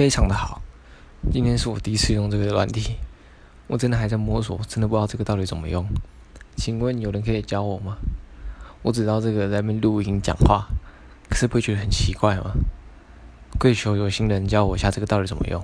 非常的好，今天是我第一次用这个软体，我真的还在摸索，真的不知道这个到底怎么用。请问有人可以教我吗？我只知道这个在录音讲话，可是不会觉得很奇怪吗？跪求有心人教我一下，这个到底怎么用。